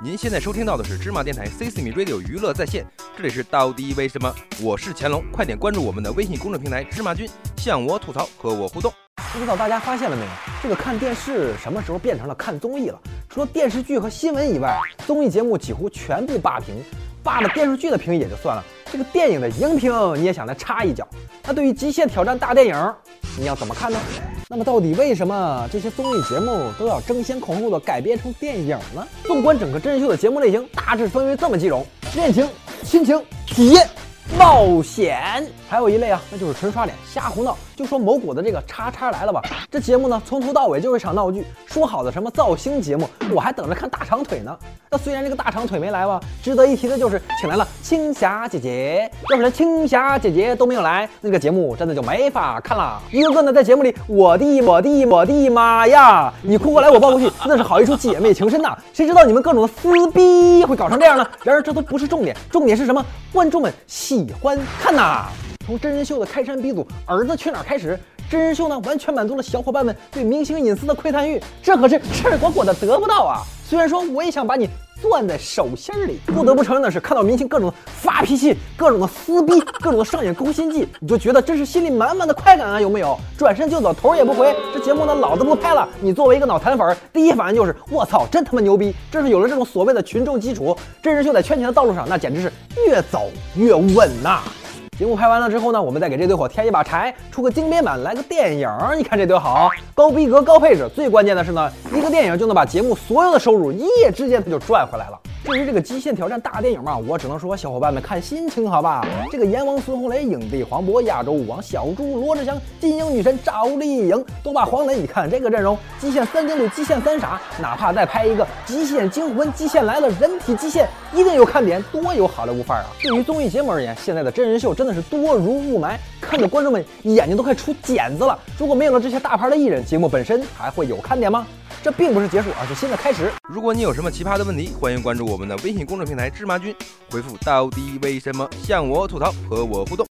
您现在收听到的是芝麻电台 C 四米 Radio 娱乐在线，这里是到底为什么？我是乾隆，快点关注我们的微信公众平台芝麻君，向我吐槽，和我互动。不知道大家发现了没有？这个看电视什么时候变成了看综艺了？除了电视剧和新闻以外，综艺节目几乎全部霸屏。霸了电视剧的屏也就算了，这个电影的荧屏你也想来插一脚？那对于《极限挑战大电影》，你要怎么看呢？那么到底为什么这些综艺节目都要争先恐后的改编成电影呢？纵观整个真人秀的节目类型，大致分为这么几种：恋情、亲情、体验。冒险，还有一类啊，那就是纯刷脸、瞎胡闹。就说某果的这个叉叉来了吧，这节目呢从头到尾就是一场闹剧。说好的什么造星节目，我还等着看大长腿呢。那虽然这个大长腿没来吧，值得一提的就是请来了青霞姐姐。要是连青霞姐姐都没有来，那个节目真的就没法看了。一个个呢在节目里，我的我的我的妈呀，你哭过来我抱过去，那是好一出姐妹情深呐。谁知道你们各种的撕逼会搞成这样呢？然而这都不是重点，重点是什么？观众们喜欢看呐。从真人秀的开山鼻祖《儿子去哪儿》开始，真人秀呢完全满足了小伙伴们对明星隐私的窥探欲，这可是赤果果的得不到啊！虽然说我也想把你攥在手心里，不得不承认的是，看到明星各种发脾气、各种的撕逼、各种的上演攻心计，你就觉得真是心里满满的快感啊！有没有？转身就走，头也不回，这节目呢老子不拍了。你作为一个脑残粉，第一反应就是我操，真他妈牛逼！正是有了这种所谓的群众基础，真人秀在圈钱的道路上，那简直是越走越稳呐！节目拍完了之后呢，我们再给这堆火添一把柴，出个精编版，来个电影。你看这多好，高逼格、高配置，最关键的是呢，一个电影就能把节目所有的收入一夜之间它就赚回来了。至于这个《极限挑战》大电影嘛，我只能说小伙伴们看心情好吧。这个阎王孙红雷、影帝黄渤、亚洲舞王小猪罗志祥、金鹰女神赵丽颖都把黄磊，你看这个阵容，极限三丁六、极限三傻，哪怕再拍一个《极限惊魂》《极限来了》人体极限，一定有看点，多有好莱坞范儿啊！对于综艺节目而言，现在的真人秀真的是多如雾霾，看得观众们眼睛都快出茧子了。如果没有了这些大牌的艺人，节目本身还会有看点吗？这并不是结束，而是新的开始。如果你有什么奇葩的问题，欢迎关注我们的微信公众平台芝麻君，回复到底为什么向我吐槽，和我互动。